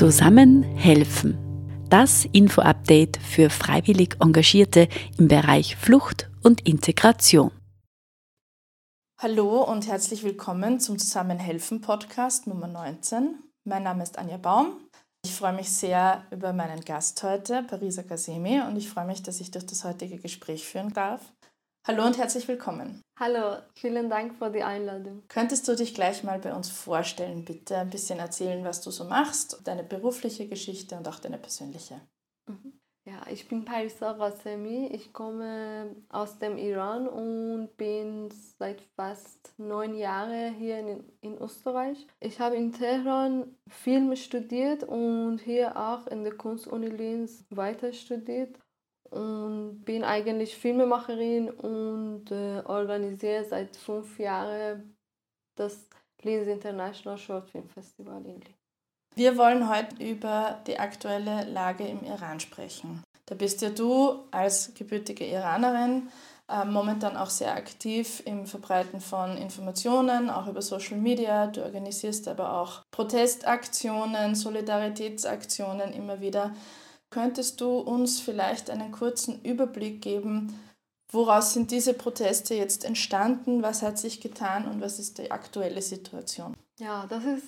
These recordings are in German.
Zusammen helfen. Das Info-Update für freiwillig Engagierte im Bereich Flucht und Integration. Hallo und herzlich willkommen zum Zusammenhelfen Podcast Nummer 19. Mein Name ist Anja Baum. Ich freue mich sehr über meinen Gast heute, Parisa Kasemi, und ich freue mich, dass ich durch das heutige Gespräch führen darf. Hallo und herzlich willkommen. Hallo, vielen Dank für die Einladung. Könntest du dich gleich mal bei uns vorstellen, bitte? Ein bisschen erzählen, was du so machst, deine berufliche Geschichte und auch deine persönliche. Mhm. Ja, ich bin Parisa Rassemi. Ich komme aus dem Iran und bin seit fast neun Jahren hier in, in Österreich. Ich habe in Teheran Film studiert und hier auch in der Kunstuni Linz weiter studiert und bin eigentlich Filmemacherin und äh, organisiere seit fünf Jahren das Linz International Short Film Festival in Linz. Wir wollen heute über die aktuelle Lage im Iran sprechen. Da bist ja du als gebürtige Iranerin äh, momentan auch sehr aktiv im Verbreiten von Informationen, auch über Social Media. Du organisierst aber auch Protestaktionen, Solidaritätsaktionen immer wieder. Könntest du uns vielleicht einen kurzen Überblick geben, woraus sind diese Proteste jetzt entstanden, was hat sich getan und was ist die aktuelle Situation? Ja, das ist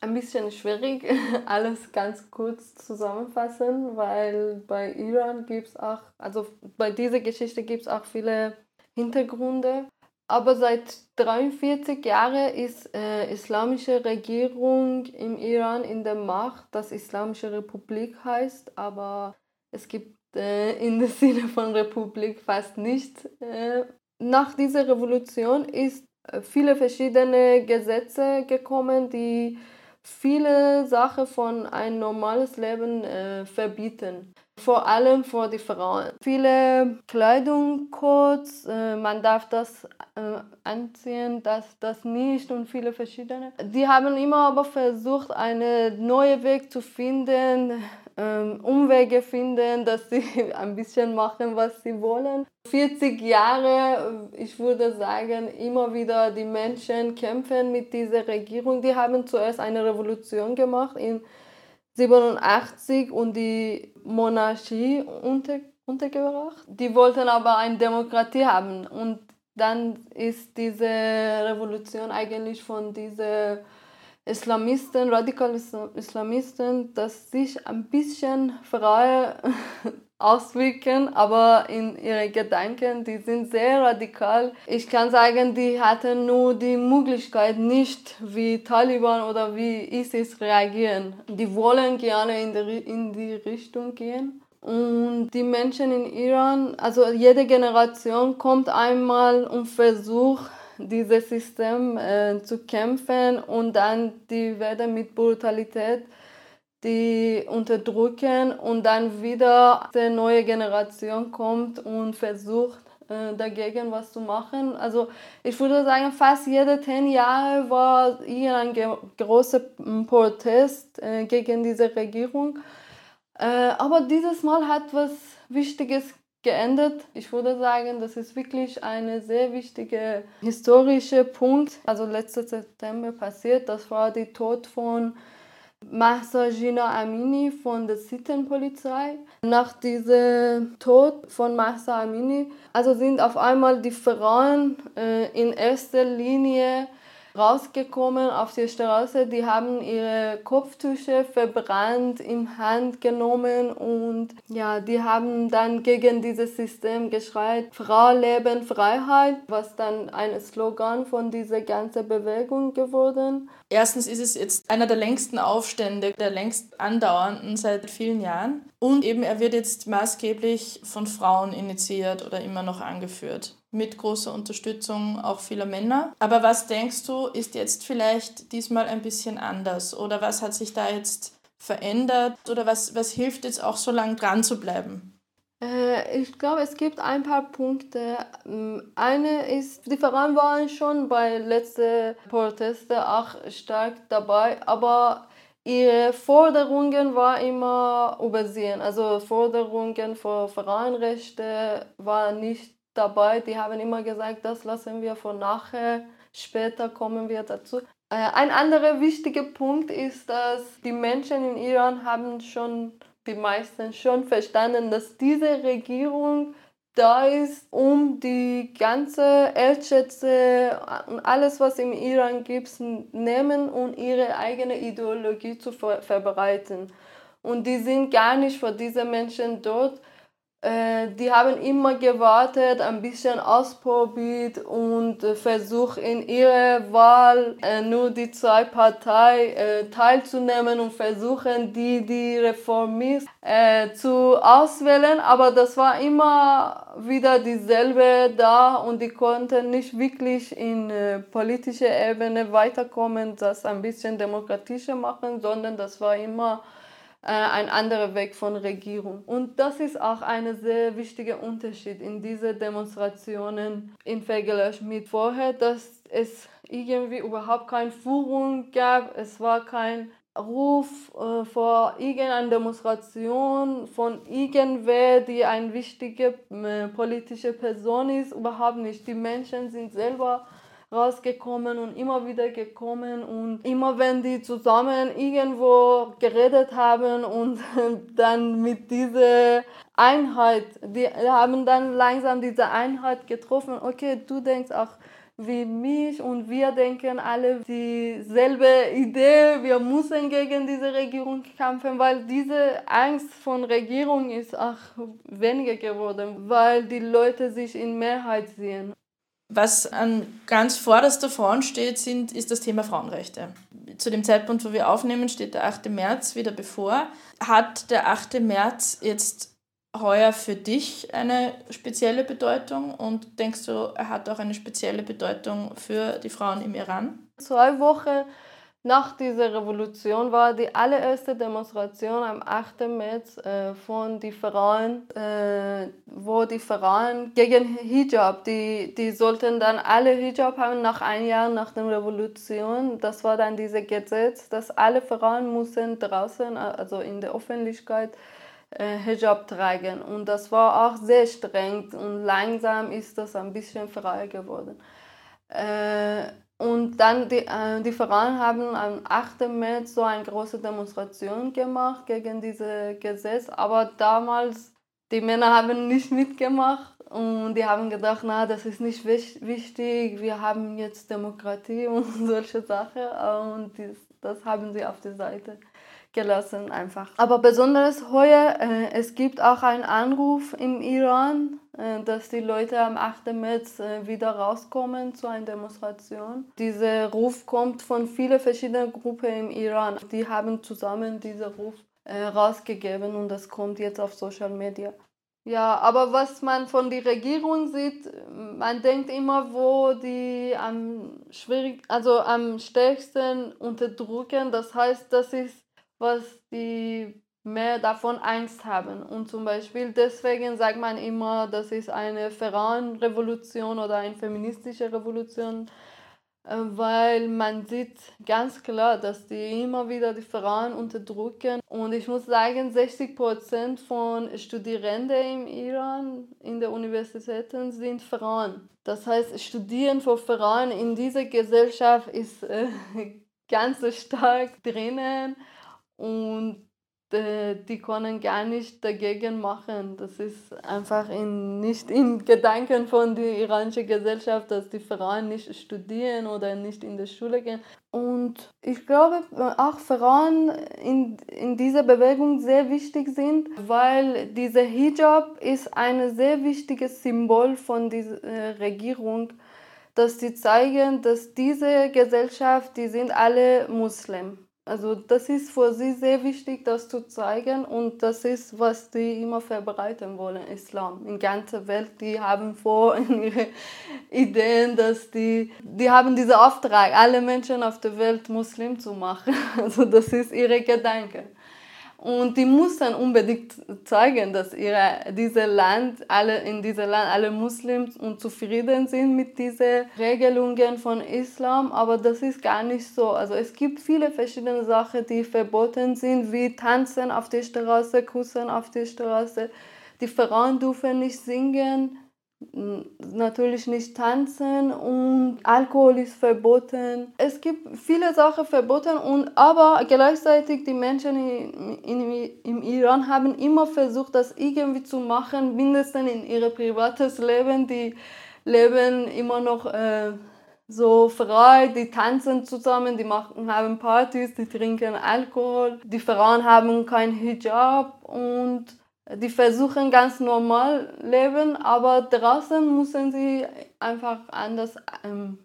ein bisschen schwierig, alles ganz kurz zusammenfassen, weil bei Iran gibt es auch, also bei dieser Geschichte gibt es auch viele Hintergründe. Aber seit 43 Jahren ist äh, islamische Regierung im Iran in der Macht, das Islamische Republik heißt, aber es gibt äh, in dem Sinne von Republik fast nichts. Äh, nach dieser Revolution ist äh, viele verschiedene Gesetze gekommen, die viele Sachen von ein normales Leben äh, verbieten vor allem vor die Frauen. Viele Kleidungscodes, äh, man darf das äh, anziehen, das, das nicht und viele verschiedene. Die haben immer aber versucht, einen neuen Weg zu finden, ähm, Umwege finden, dass sie ein bisschen machen, was sie wollen. 40 Jahre, ich würde sagen, immer wieder die Menschen kämpfen mit dieser Regierung. Die haben zuerst eine Revolution gemacht in 87 und die Monarchie unter, untergebracht. Die wollten aber eine Demokratie haben und dann ist diese Revolution eigentlich von diesen Islamisten, radikalen Islamisten, dass sich ein bisschen frei auswirken, aber in ihre Gedanken, die sind sehr radikal. Ich kann sagen, die hatten nur die Möglichkeit, nicht wie Taliban oder wie ISIS reagieren. Die wollen gerne in die, in die Richtung gehen. Und die Menschen in Iran, also jede Generation kommt einmal und versucht, dieses System äh, zu kämpfen und dann die werden mit Brutalität die unterdrücken und dann wieder eine neue Generation kommt und versucht äh, dagegen was zu machen. Also ich würde sagen, fast jede zehn Jahre war hier ein großer Protest äh, gegen diese Regierung. Äh, aber dieses Mal hat was Wichtiges geändert. Ich würde sagen, das ist wirklich ein sehr wichtiger historischer Punkt. Also letzten September passiert, das war der Tod von Mahsa Gina Amini von der Sittenpolizei. Nach diesem Tod von Mahsa Amini, also sind auf einmal die Frauen äh, in erster Linie rausgekommen auf die Straße, die haben ihre Kopftücher verbrannt, in Hand genommen und ja, die haben dann gegen dieses System geschreit, Frau, Leben, Freiheit, was dann ein Slogan von dieser ganzen Bewegung geworden. Erstens ist es jetzt einer der längsten Aufstände, der längst andauernden seit vielen Jahren. Und eben er wird jetzt maßgeblich von Frauen initiiert oder immer noch angeführt mit großer Unterstützung auch vieler Männer. Aber was denkst du, ist jetzt vielleicht diesmal ein bisschen anders? Oder was hat sich da jetzt verändert? Oder was, was hilft jetzt auch so lange dran zu bleiben? Äh, ich glaube, es gibt ein paar Punkte. Ähm, eine ist, die Frauen waren schon bei letzten Protesten auch stark dabei, aber ihre Forderungen waren immer übersehen. Also Forderungen für Frauenrechte waren nicht dabei. Die haben immer gesagt, das lassen wir von nachher, später kommen wir dazu. Äh, ein anderer wichtiger Punkt ist, dass die Menschen in Iran haben schon, die meisten schon verstanden, dass diese Regierung da ist, um die ganze Erdschätze und alles, was im Iran gibt, nehmen und ihre eigene Ideologie zu ver verbreiten. Und die sind gar nicht für diese Menschen dort, die haben immer gewartet, ein bisschen ausprobiert und äh, versucht in ihrer Wahl äh, nur die zwei Parteien äh, teilzunehmen und versuchen, die, die Reformisten äh, zu auswählen. Aber das war immer wieder dieselbe da und die konnten nicht wirklich in äh, politischer Ebene weiterkommen, das ein bisschen demokratischer machen, sondern das war immer äh, ein anderer Weg von Regierung. Und das ist auch ein sehr wichtiger Unterschied in diesen Demonstrationen im Vergleich mit vorher, dass es irgendwie überhaupt keine Führung gab, es war kein Ruf äh, vor irgendeiner Demonstration von irgendwer, die eine wichtige äh, politische Person ist, überhaupt nicht. Die Menschen sind selber rausgekommen und immer wieder gekommen und immer wenn die zusammen irgendwo geredet haben und dann mit dieser Einheit, die haben dann langsam diese Einheit getroffen, okay, du denkst auch wie mich und wir denken alle dieselbe Idee, wir müssen gegen diese Regierung kämpfen, weil diese Angst von Regierung ist auch weniger geworden, weil die Leute sich in Mehrheit sehen. Was an ganz vorderster Front steht, sind, ist das Thema Frauenrechte. Zu dem Zeitpunkt, wo wir aufnehmen, steht der 8. März wieder bevor. Hat der 8. März jetzt heuer für dich eine spezielle Bedeutung und denkst du, er hat auch eine spezielle Bedeutung für die Frauen im Iran? Zwei Wochen nach dieser Revolution war die allererste Demonstration am 8. März äh, von den Frauen, äh, wo die Frauen gegen Hijab, die, die sollten dann alle Hijab haben nach einem Jahr nach der Revolution. Das war dann dieses Gesetz, dass alle Frauen mussten draußen, also in der Öffentlichkeit, äh, Hijab tragen. Und das war auch sehr streng und langsam ist das ein bisschen freier geworden. Äh, und dann die, äh, die Frauen haben am 8. März so eine große Demonstration gemacht gegen dieses Gesetz, aber damals die Männer haben nicht mitgemacht und die haben gedacht, na, das ist nicht wichtig, wir haben jetzt Demokratie und solche Sachen und das, das haben sie auf die Seite gelassen einfach. Aber besonders heuer, äh, es gibt auch einen Anruf im Iran, dass die Leute am 8. März äh, wieder rauskommen zu einer Demonstration. Dieser Ruf kommt von vielen verschiedenen Gruppen im Iran. Die haben zusammen diesen Ruf äh, rausgegeben und das kommt jetzt auf Social Media. Ja, aber was man von der Regierung sieht, man denkt immer, wo die am schwierig, also am stärksten unterdrücken. Das heißt, das ist was die mehr davon Angst haben. Und zum Beispiel deswegen sagt man immer, das ist eine Frauenrevolution oder eine feministische Revolution, äh, weil man sieht ganz klar, dass die immer wieder die Frauen unterdrücken. Und ich muss sagen, 60 Prozent von Studierenden im Iran in den Universitäten sind Frauen. Das heißt, Studieren für Frauen in dieser Gesellschaft ist äh, ganz stark drinnen und die können gar nicht dagegen machen. Das ist einfach in, nicht in Gedanken von der iranischen Gesellschaft, dass die Frauen nicht studieren oder nicht in die Schule gehen. Und ich glaube auch Frauen in, in dieser Bewegung sehr wichtig sind, weil dieser Hijab ist ein sehr wichtiges Symbol von dieser äh, Regierung, dass sie zeigen, dass diese Gesellschaft, die sind alle Muslim also das ist für sie sehr wichtig, das zu zeigen und das ist, was die immer verbreiten wollen, Islam. In ganzer Welt, die haben vor in ihre Ideen, dass die, die haben diesen Auftrag, alle Menschen auf der Welt Muslim zu machen. Also das ist ihre Gedanke. Und die mussten unbedingt zeigen, dass ihre, diese Land, alle, in diesem Land alle Muslims und zufrieden sind mit diesen Regelungen von Islam. Aber das ist gar nicht so. Also es gibt viele verschiedene Sachen, die verboten sind, wie Tanzen auf der Straße, Kussen auf der Straße. Die Frauen dürfen nicht singen natürlich nicht tanzen und Alkohol ist verboten. Es gibt viele Sachen verboten und aber gleichzeitig die Menschen in, in, im Iran haben immer versucht, das irgendwie zu machen, mindestens in ihr privates Leben. Die leben immer noch äh, so frei, die tanzen zusammen, die machen, haben Partys, die trinken Alkohol, die Frauen haben kein Hijab und die versuchen ganz normal leben, aber draußen müssen sie einfach anders ähm,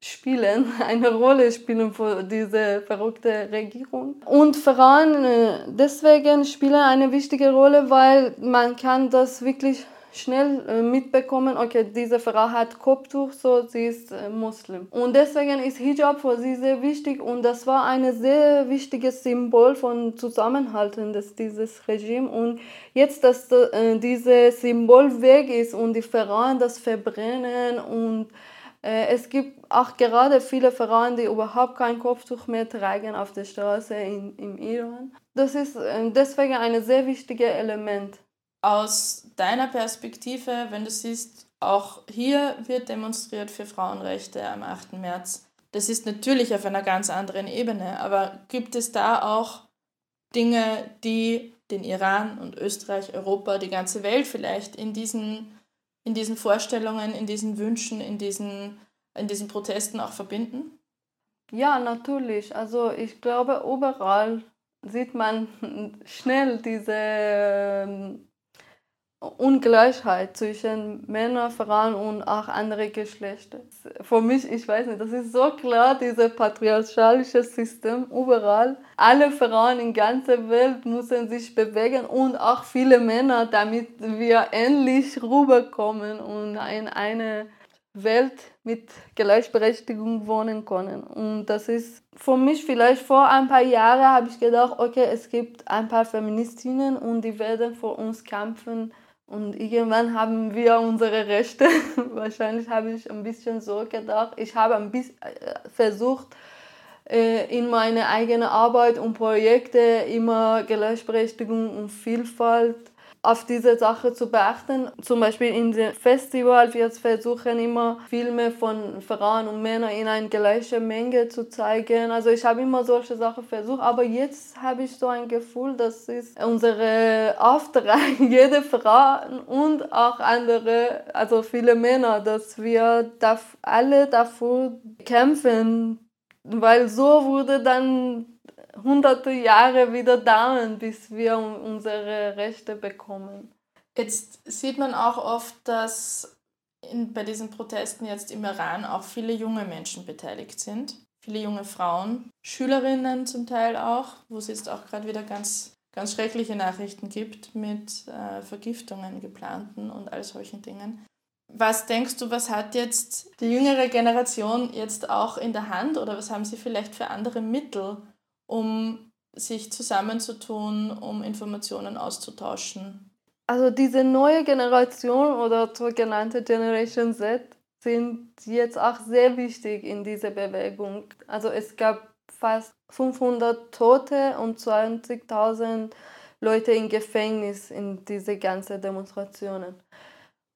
spielen, eine Rolle spielen für diese verrückte Regierung. Und Frauen äh, deswegen spielen eine wichtige Rolle, weil man kann das wirklich schnell äh, mitbekommen, okay, diese Frau hat Kopftuch, so sie ist äh, Muslim. Und deswegen ist Hijab für sie sehr wichtig und das war ein sehr wichtiges Symbol von Zusammenhalten des dieses Regime. Und jetzt, dass äh, dieses Symbol weg ist und die Frauen das verbrennen und es gibt auch gerade viele Frauen, die überhaupt kein Kopftuch mehr tragen auf der Straße in, im Iran. Das ist deswegen ein sehr wichtiges Element aus deiner Perspektive, wenn du siehst, auch hier wird demonstriert für Frauenrechte am 8. März. Das ist natürlich auf einer ganz anderen Ebene, aber gibt es da auch Dinge, die den Iran und Österreich, Europa, die ganze Welt vielleicht in diesen, in diesen Vorstellungen, in diesen Wünschen, in diesen, in diesen Protesten auch verbinden? Ja, natürlich. Also ich glaube, überall sieht man schnell diese ähm, Ungleichheit zwischen Männern, Frauen und auch anderen Geschlechtern. Für mich, ich weiß nicht, das ist so klar, dieses patriarchalische System überall. Alle Frauen in ganzer Welt müssen sich bewegen und auch viele Männer, damit wir endlich rüberkommen und in eine Welt mit Gleichberechtigung wohnen können. Und das ist für mich vielleicht vor ein paar Jahren habe ich gedacht, okay, es gibt ein paar Feministinnen und die werden für uns kämpfen und irgendwann haben wir unsere Rechte. Wahrscheinlich habe ich ein bisschen so gedacht. Ich habe ein bisschen äh, versucht, äh, in meine eigene Arbeit und Projekte immer Gleichberechtigung und Vielfalt auf diese Sache zu beachten. Zum Beispiel in dem Festival, wir versuchen immer Filme von Frauen und Männern in eine gleiche Menge zu zeigen. Also ich habe immer solche Sachen versucht, aber jetzt habe ich so ein Gefühl, das ist unsere Auftrag, jede Frau und auch andere, also viele Männer, dass wir alle dafür kämpfen, weil so wurde dann hunderte Jahre wieder dauern, bis wir unsere Rechte bekommen. Jetzt sieht man auch oft, dass in, bei diesen Protesten jetzt im Iran auch viele junge Menschen beteiligt sind. Viele junge Frauen, Schülerinnen zum Teil auch, wo es jetzt auch gerade wieder ganz, ganz schreckliche Nachrichten gibt mit äh, Vergiftungen geplanten und all solchen Dingen. Was denkst du, was hat jetzt die jüngere Generation jetzt auch in der Hand oder was haben sie vielleicht für andere Mittel, um sich zusammenzutun, um Informationen auszutauschen? Also diese neue Generation oder sogenannte Generation Z sind jetzt auch sehr wichtig in dieser Bewegung. Also es gab fast 500 Tote und 20.000 Leute im Gefängnis in diese ganzen Demonstrationen.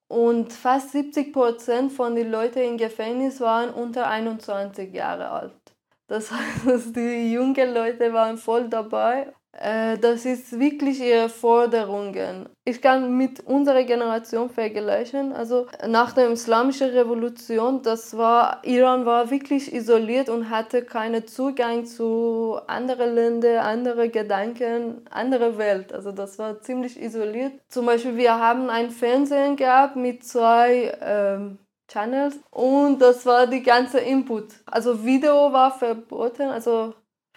Und fast 70 Prozent von den Leuten im Gefängnis waren unter 21 Jahre alt. Das heißt, die jungen Leute waren voll dabei. Äh, das ist wirklich ihre Forderungen. Ich kann mit unserer Generation vergleichen. Also nach der islamischen Revolution, das war Iran war wirklich isoliert und hatte keinen Zugang zu anderen Ländern, anderen Gedanken, andere Welt. Also das war ziemlich isoliert. Zum Beispiel wir haben ein Fernsehen gehabt mit zwei ähm, Channels und das war die ganze Input. Also Video war verboten, also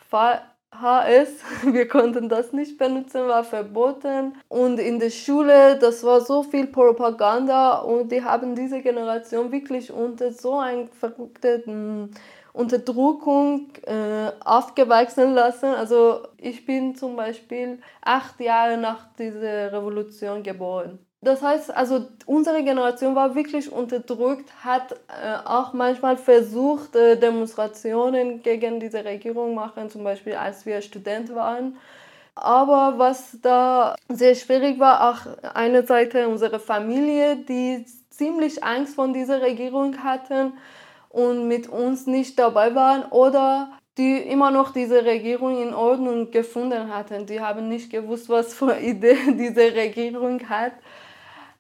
VHS, wir konnten das nicht benutzen, war verboten. Und in der Schule, das war so viel Propaganda und die haben diese Generation wirklich unter so einer verrückten Unterdrückung äh, aufgewachsen lassen. Also ich bin zum Beispiel acht Jahre nach dieser Revolution geboren. Das heißt, also unsere Generation war wirklich unterdrückt, hat äh, auch manchmal versucht, äh, Demonstrationen gegen diese Regierung machen, zum Beispiel als wir Student waren. Aber was da sehr schwierig war, auch eine Seite unsere Familie, die ziemlich Angst von dieser Regierung hatten und mit uns nicht dabei waren oder die immer noch diese Regierung in Ordnung gefunden hatten. Die haben nicht gewusst, was für Idee diese Regierung hat.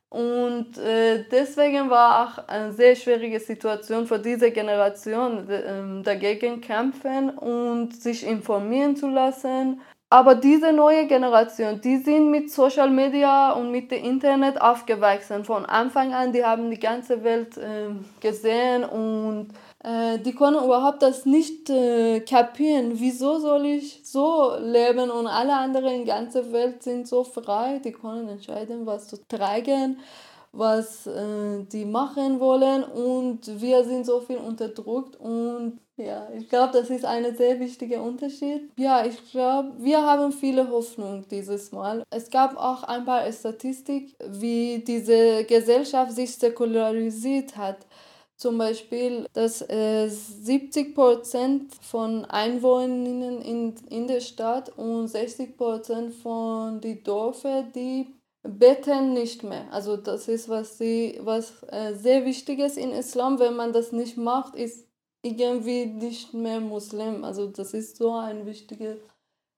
Und äh, deswegen war auch eine sehr schwierige Situation für diese Generation, äh, dagegen kämpfen und sich informieren zu lassen. Aber diese neue Generation, die sind mit Social Media und mit dem Internet aufgewachsen. Von Anfang an, die haben die ganze Welt äh, gesehen und äh, die können überhaupt das nicht äh, kapieren. Wieso soll ich so leben und alle anderen in der ganzen Welt sind so frei, die können entscheiden, was zu tragen, was äh, die machen wollen und wir sind so viel unterdrückt und ja, ich glaube, das ist ein sehr wichtiger Unterschied. Ja, ich glaube, wir haben viele Hoffnung dieses Mal. Es gab auch ein paar Statistik, wie diese Gesellschaft sich säkularisiert hat. Zum Beispiel, dass äh, 70 Prozent von Einwohnern in, in der Stadt und 60 Prozent von den Dörfern, die beten nicht mehr. Also das ist was, sie, was äh, sehr wichtig ist in Islam. Wenn man das nicht macht, ist irgendwie nicht mehr Muslim. Also das ist so ein wichtiges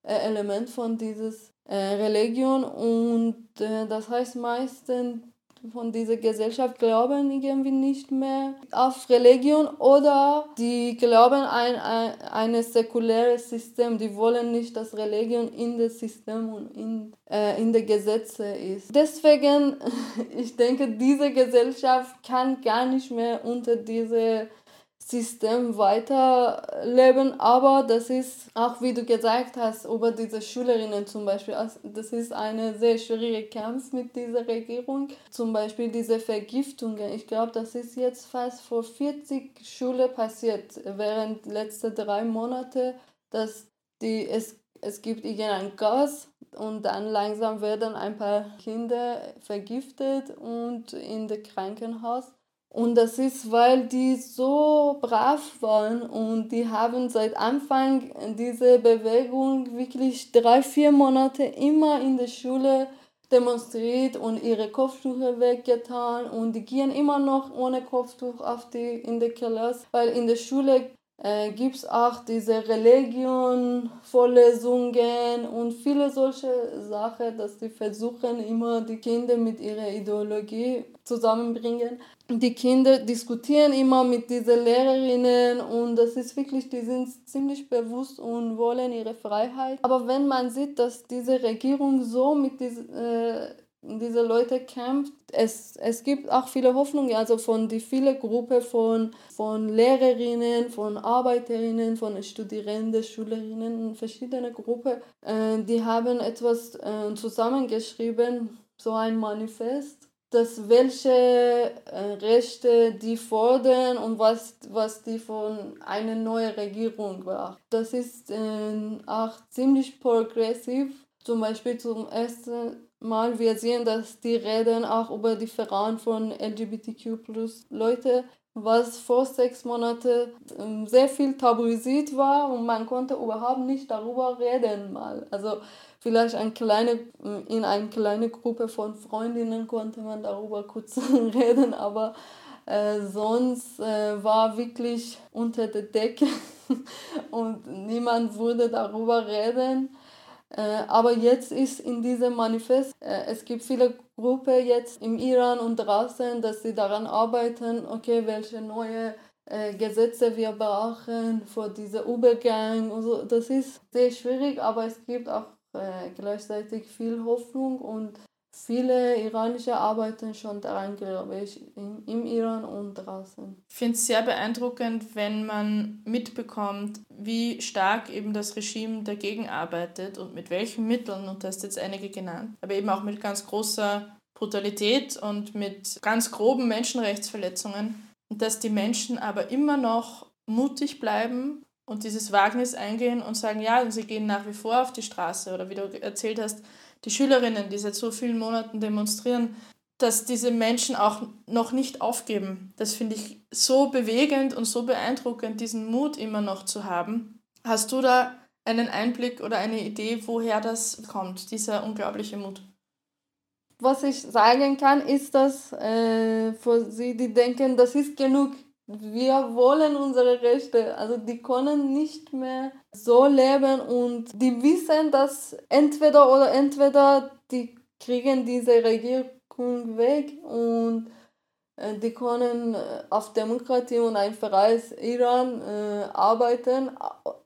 äh, Element von dieses äh, Religion und äh, das heißt meistens von dieser Gesellschaft glauben irgendwie nicht mehr auf Religion oder die glauben ein, ein, ein säkuläres System. Die wollen nicht, dass Religion in das System und in, äh, in den Gesetzen ist. Deswegen, ich denke, diese Gesellschaft kann gar nicht mehr unter diese System weiterleben, aber das ist auch, wie du gesagt hast, über diese Schülerinnen zum Beispiel, das ist ein sehr schwieriger Kampf mit dieser Regierung. Zum Beispiel diese Vergiftungen. Ich glaube, das ist jetzt fast vor 40 Schulen passiert, während letzte drei Monate, dass die, es, es gibt irgendein Gas und dann langsam werden ein paar Kinder vergiftet und in das Krankenhaus. Und das ist, weil die so brav waren und die haben seit Anfang diese Bewegung wirklich drei, vier Monate immer in der Schule demonstriert und ihre Kopftücher weggetan und die gehen immer noch ohne Kopftuch auf die, in die Klasse, weil in der Schule äh, gibt es auch diese Religion, Vorlesungen und viele solche Sachen, dass sie versuchen immer die Kinder mit ihrer Ideologie zusammenbringen. Die Kinder diskutieren immer mit diesen Lehrerinnen und das ist wirklich, die sind ziemlich bewusst und wollen ihre Freiheit. Aber wenn man sieht, dass diese Regierung so mit diesen äh, diese Leute kämpft. Es, es gibt auch viele Hoffnungen, also von die viele Gruppe von, von Lehrerinnen, von Arbeiterinnen, von Studierenden, Schülerinnen, verschiedene Gruppen, äh, die haben etwas äh, zusammengeschrieben, so ein Manifest, dass welche äh, Rechte die fordern und was, was die von einer neuen Regierung war. Das ist auch ziemlich progressiv. Zum Beispiel zum ersten Mal, wir sehen, dass die reden auch über die Verein von LGBTQ Leute, was vor sechs Monaten ähm, sehr viel tabuisiert war und man konnte überhaupt nicht darüber reden mal. Also vielleicht eine kleine, in einer kleinen Gruppe von Freundinnen konnte man darüber kurz reden, aber äh, sonst äh, war wirklich unter der Decke und niemand würde darüber reden. Äh, aber jetzt ist in diesem Manifest, äh, es gibt viele Gruppen jetzt im Iran und draußen, dass sie daran arbeiten, okay, welche neue äh, Gesetze wir brauchen für diesen Übergang. Und so. Das ist sehr schwierig, aber es gibt auch gleichzeitig viel Hoffnung und Viele iranische arbeiten schon daran, glaube ich, im, im Iran und draußen. Ich finde es sehr beeindruckend, wenn man mitbekommt, wie stark eben das Regime dagegen arbeitet und mit welchen Mitteln, und du hast jetzt einige genannt, aber eben auch mit ganz großer Brutalität und mit ganz groben Menschenrechtsverletzungen. Und dass die Menschen aber immer noch mutig bleiben und dieses Wagnis eingehen und sagen, ja, sie gehen nach wie vor auf die Straße oder wie du erzählt hast, die Schülerinnen, die seit so vielen Monaten demonstrieren, dass diese Menschen auch noch nicht aufgeben. Das finde ich so bewegend und so beeindruckend, diesen Mut immer noch zu haben. Hast du da einen Einblick oder eine Idee, woher das kommt, dieser unglaubliche Mut? was ich sagen kann, ist, dass äh, für sie, die denken, das ist genug. Wir wollen unsere Rechte. Also die können nicht mehr so leben und die wissen, dass entweder oder entweder die kriegen diese Regierung weg und äh, die können äh, auf Demokratie und ein freies Iran äh, arbeiten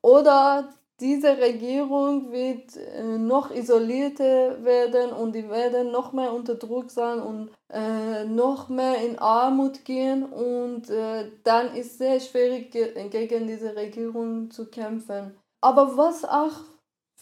oder diese Regierung wird äh, noch isolierter werden und die werden noch mehr unter Druck sein und äh, noch mehr in Armut gehen und äh, dann ist sehr schwierig ge gegen diese Regierung zu kämpfen. Aber was auch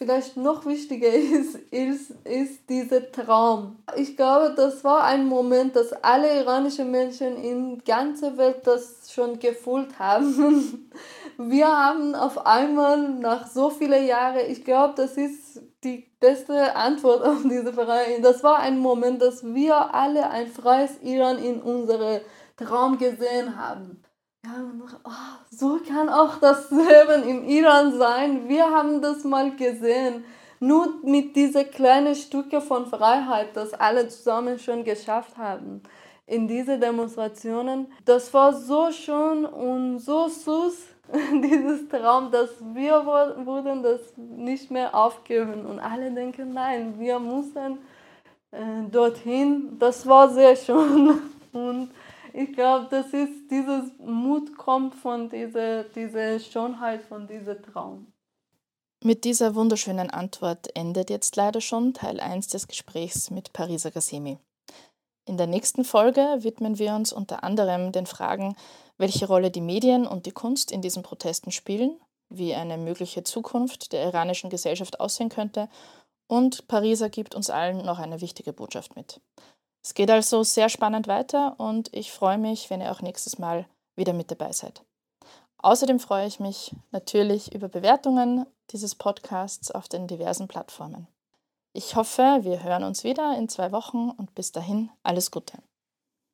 vielleicht noch wichtiger ist, ist, ist dieser Traum. Ich glaube, das war ein Moment, dass alle iranischen Menschen in ganzer Welt das schon gefühlt haben. Wir haben auf einmal nach so vielen Jahren, ich glaube, das ist die beste Antwort auf diese Frage. Das war ein Moment, dass wir alle ein freies Iran in unserem Traum gesehen haben ja, oh, so kann auch das Leben im Iran sein. Wir haben das mal gesehen. Nur mit diesen kleinen Stücke von Freiheit, das alle zusammen schon geschafft haben. In diese Demonstrationen, das war so schön und so süß, dieses Traum, dass wir wurden das nicht mehr aufgeben. Und alle denken, nein, wir müssen äh, dorthin. Das war sehr schön. Und ich glaube, das ist dieses Mut kommt von dieser, dieser Schönheit, von diesem Traum. Mit dieser wunderschönen Antwort endet jetzt leider schon Teil 1 des Gesprächs mit Parisa Gassemi. In der nächsten Folge widmen wir uns unter anderem den Fragen, welche Rolle die Medien und die Kunst in diesen Protesten spielen, wie eine mögliche Zukunft der iranischen Gesellschaft aussehen könnte und Pariser gibt uns allen noch eine wichtige Botschaft mit. Es geht also sehr spannend weiter und ich freue mich, wenn ihr auch nächstes Mal wieder mit dabei seid. Außerdem freue ich mich natürlich über Bewertungen dieses Podcasts auf den diversen Plattformen. Ich hoffe, wir hören uns wieder in zwei Wochen und bis dahin alles Gute.